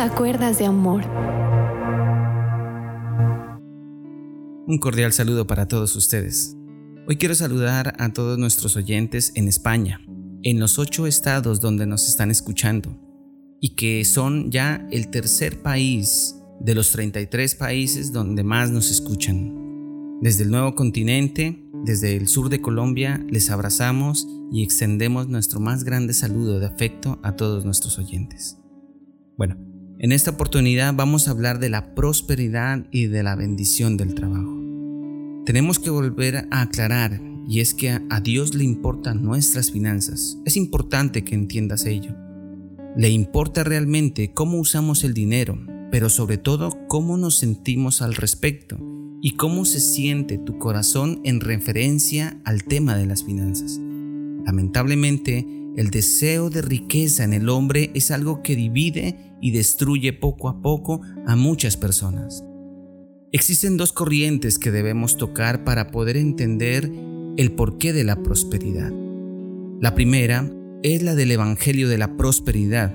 a de Amor. Un cordial saludo para todos ustedes. Hoy quiero saludar a todos nuestros oyentes en España, en los ocho estados donde nos están escuchando, y que son ya el tercer país de los 33 países donde más nos escuchan. Desde el nuevo continente, desde el sur de Colombia, les abrazamos y extendemos nuestro más grande saludo de afecto a todos nuestros oyentes. Bueno, en esta oportunidad vamos a hablar de la prosperidad y de la bendición del trabajo. Tenemos que volver a aclarar y es que a Dios le importan nuestras finanzas. Es importante que entiendas ello. Le importa realmente cómo usamos el dinero, pero sobre todo cómo nos sentimos al respecto y cómo se siente tu corazón en referencia al tema de las finanzas. Lamentablemente, el deseo de riqueza en el hombre es algo que divide y destruye poco a poco a muchas personas. Existen dos corrientes que debemos tocar para poder entender el porqué de la prosperidad. La primera es la del Evangelio de la Prosperidad,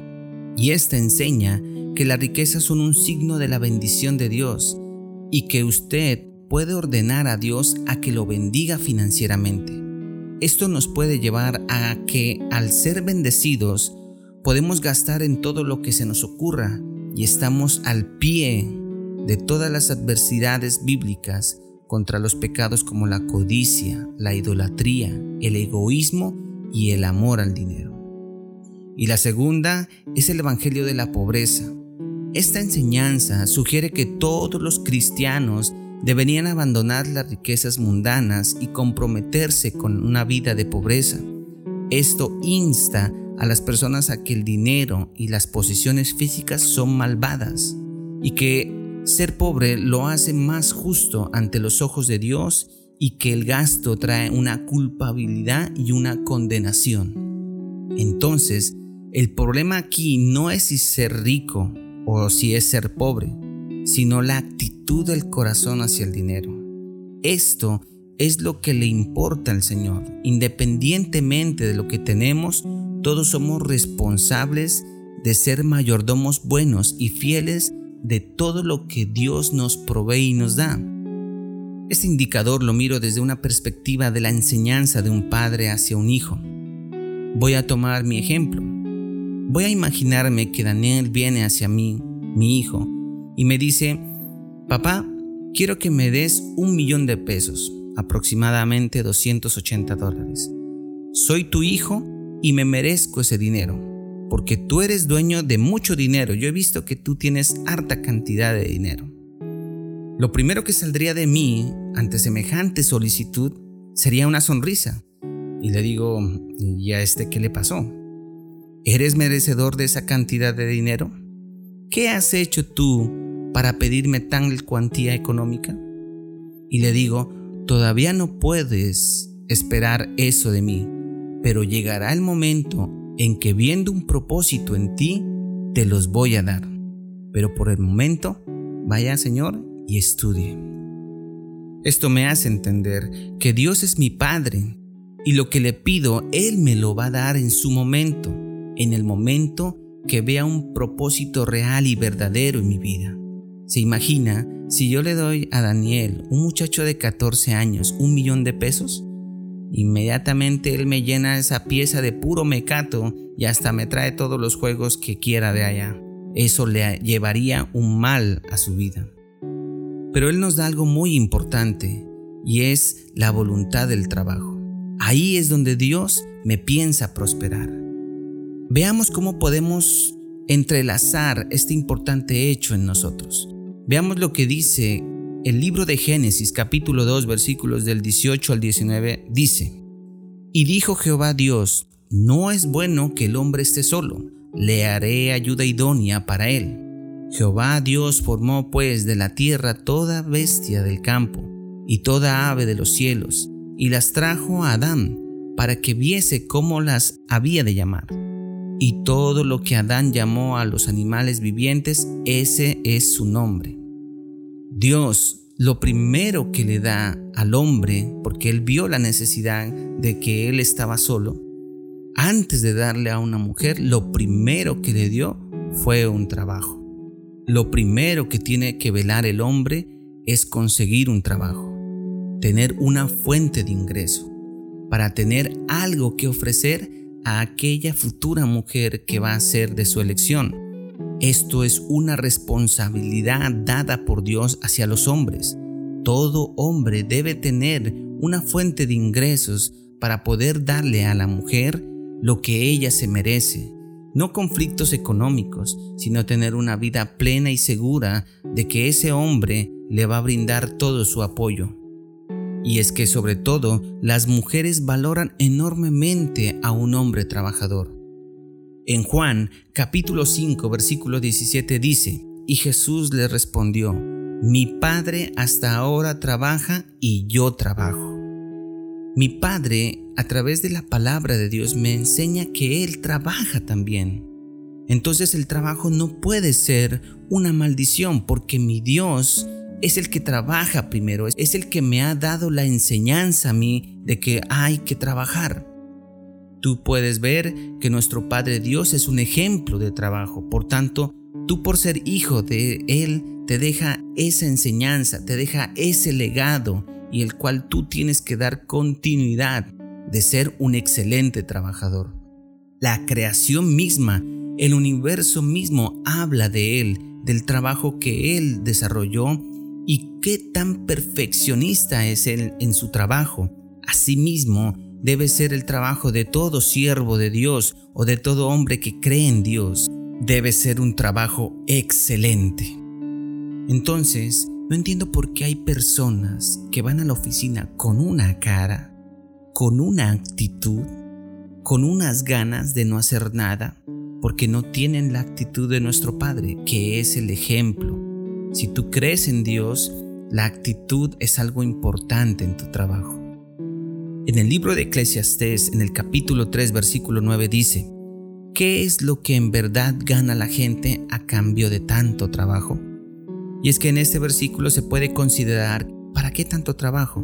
y esta enseña que las riquezas son un signo de la bendición de Dios y que usted puede ordenar a Dios a que lo bendiga financieramente. Esto nos puede llevar a que al ser bendecidos podemos gastar en todo lo que se nos ocurra y estamos al pie de todas las adversidades bíblicas contra los pecados como la codicia, la idolatría, el egoísmo y el amor al dinero. Y la segunda es el Evangelio de la pobreza. Esta enseñanza sugiere que todos los cristianos deberían abandonar las riquezas mundanas y comprometerse con una vida de pobreza. Esto insta a las personas a que el dinero y las posiciones físicas son malvadas y que ser pobre lo hace más justo ante los ojos de Dios y que el gasto trae una culpabilidad y una condenación. Entonces, el problema aquí no es si ser rico o si es ser pobre, sino la actitud del corazón hacia el dinero. Esto es lo que le importa al Señor. Independientemente de lo que tenemos, todos somos responsables de ser mayordomos buenos y fieles de todo lo que Dios nos provee y nos da. Este indicador lo miro desde una perspectiva de la enseñanza de un padre hacia un hijo. Voy a tomar mi ejemplo. Voy a imaginarme que Daniel viene hacia mí, mi hijo, y me dice, papá, quiero que me des un millón de pesos, aproximadamente 280 dólares. Soy tu hijo y me merezco ese dinero, porque tú eres dueño de mucho dinero. Yo he visto que tú tienes harta cantidad de dinero. Lo primero que saldría de mí ante semejante solicitud sería una sonrisa. Y le digo, ¿y a este qué le pasó? ¿Eres merecedor de esa cantidad de dinero? ¿Qué has hecho tú para pedirme tan cuantía económica? Y le digo, todavía no puedes esperar eso de mí, pero llegará el momento en que viendo un propósito en ti, te los voy a dar. Pero por el momento, vaya Señor y estudie. Esto me hace entender que Dios es mi Padre y lo que le pido, Él me lo va a dar en su momento, en el momento que vea un propósito real y verdadero en mi vida. ¿Se imagina si yo le doy a Daniel, un muchacho de 14 años, un millón de pesos? Inmediatamente él me llena esa pieza de puro mecato y hasta me trae todos los juegos que quiera de allá. Eso le llevaría un mal a su vida. Pero él nos da algo muy importante y es la voluntad del trabajo. Ahí es donde Dios me piensa prosperar. Veamos cómo podemos entrelazar este importante hecho en nosotros. Veamos lo que dice el libro de Génesis capítulo 2 versículos del 18 al 19. Dice, Y dijo Jehová Dios, no es bueno que el hombre esté solo, le haré ayuda idónea para él. Jehová Dios formó pues de la tierra toda bestia del campo y toda ave de los cielos, y las trajo a Adán para que viese cómo las había de llamar. Y todo lo que Adán llamó a los animales vivientes, ese es su nombre. Dios lo primero que le da al hombre, porque él vio la necesidad de que él estaba solo, antes de darle a una mujer, lo primero que le dio fue un trabajo. lo primero que tiene que velar el hombre es conseguir un trabajo, tener una fuente de ingreso, para tener algo que ofrecer a aquella futura mujer que va a ser de su elección. Esto es una responsabilidad dada por Dios hacia los hombres. Todo hombre debe tener una fuente de ingresos para poder darle a la mujer lo que ella se merece, no conflictos económicos, sino tener una vida plena y segura de que ese hombre le va a brindar todo su apoyo. Y es que sobre todo las mujeres valoran enormemente a un hombre trabajador. En Juan capítulo 5 versículo 17 dice, y Jesús le respondió, mi Padre hasta ahora trabaja y yo trabajo. Mi Padre, a través de la palabra de Dios, me enseña que Él trabaja también. Entonces el trabajo no puede ser una maldición porque mi Dios es el que trabaja primero, es el que me ha dado la enseñanza a mí de que hay que trabajar. Tú puedes ver que nuestro Padre Dios es un ejemplo de trabajo, por tanto, tú por ser hijo de Él te deja esa enseñanza, te deja ese legado y el cual tú tienes que dar continuidad de ser un excelente trabajador. La creación misma, el universo mismo habla de Él, del trabajo que Él desarrolló y qué tan perfeccionista es Él en su trabajo. Asimismo, debe ser el trabajo de todo siervo de Dios o de todo hombre que cree en Dios. Debe ser un trabajo excelente. Entonces, no entiendo por qué hay personas que van a la oficina con una cara, con una actitud, con unas ganas de no hacer nada, porque no tienen la actitud de nuestro Padre, que es el ejemplo. Si tú crees en Dios, la actitud es algo importante en tu trabajo. En el libro de Eclesiastés, en el capítulo 3, versículo 9 dice, ¿qué es lo que en verdad gana la gente a cambio de tanto trabajo? Y es que en este versículo se puede considerar, ¿para qué tanto trabajo?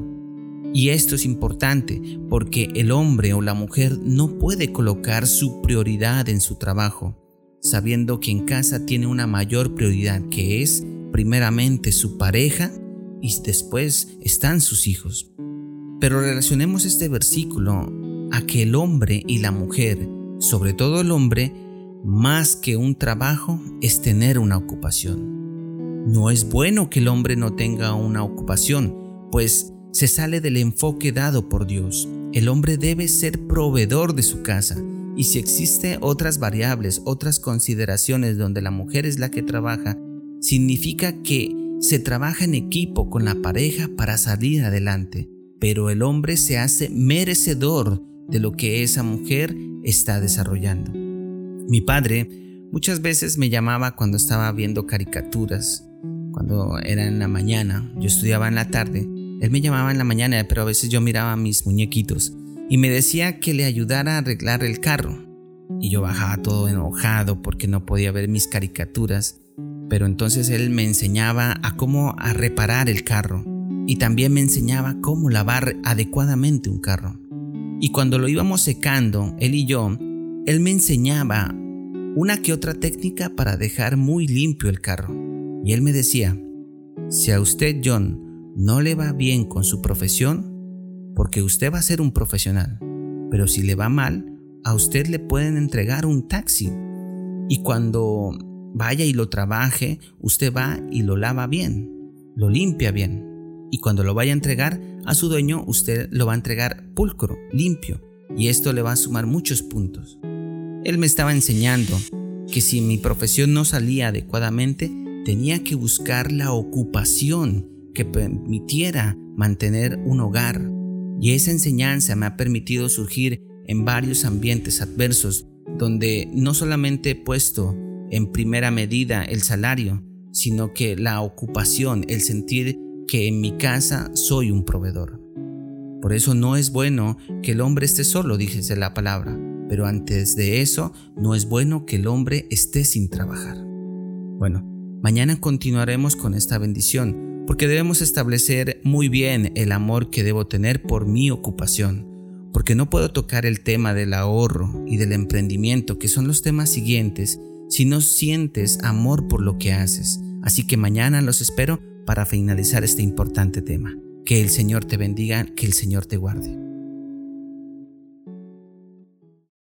Y esto es importante porque el hombre o la mujer no puede colocar su prioridad en su trabajo, sabiendo que en casa tiene una mayor prioridad que es primeramente su pareja y después están sus hijos. Pero relacionemos este versículo a que el hombre y la mujer, sobre todo el hombre, más que un trabajo, es tener una ocupación. No es bueno que el hombre no tenga una ocupación, pues se sale del enfoque dado por Dios. El hombre debe ser proveedor de su casa, y si existen otras variables, otras consideraciones donde la mujer es la que trabaja, significa que se trabaja en equipo con la pareja para salir adelante, pero el hombre se hace merecedor de lo que esa mujer está desarrollando. Mi padre muchas veces me llamaba cuando estaba viendo caricaturas cuando era en la mañana, yo estudiaba en la tarde, él me llamaba en la mañana, pero a veces yo miraba a mis muñequitos y me decía que le ayudara a arreglar el carro. Y yo bajaba todo enojado porque no podía ver mis caricaturas, pero entonces él me enseñaba a cómo a reparar el carro y también me enseñaba cómo lavar adecuadamente un carro. Y cuando lo íbamos secando, él y yo, él me enseñaba una que otra técnica para dejar muy limpio el carro. Y él me decía, si a usted, John, no le va bien con su profesión, porque usted va a ser un profesional, pero si le va mal, a usted le pueden entregar un taxi. Y cuando vaya y lo trabaje, usted va y lo lava bien, lo limpia bien. Y cuando lo vaya a entregar a su dueño, usted lo va a entregar pulcro, limpio. Y esto le va a sumar muchos puntos. Él me estaba enseñando que si mi profesión no salía adecuadamente, tenía que buscar la ocupación que permitiera mantener un hogar. Y esa enseñanza me ha permitido surgir en varios ambientes adversos donde no solamente he puesto en primera medida el salario, sino que la ocupación, el sentir que en mi casa soy un proveedor. Por eso no es bueno que el hombre esté solo, dijese la palabra, pero antes de eso no es bueno que el hombre esté sin trabajar. Bueno, Mañana continuaremos con esta bendición, porque debemos establecer muy bien el amor que debo tener por mi ocupación, porque no puedo tocar el tema del ahorro y del emprendimiento, que son los temas siguientes, si no sientes amor por lo que haces. Así que mañana los espero para finalizar este importante tema. Que el Señor te bendiga, que el Señor te guarde.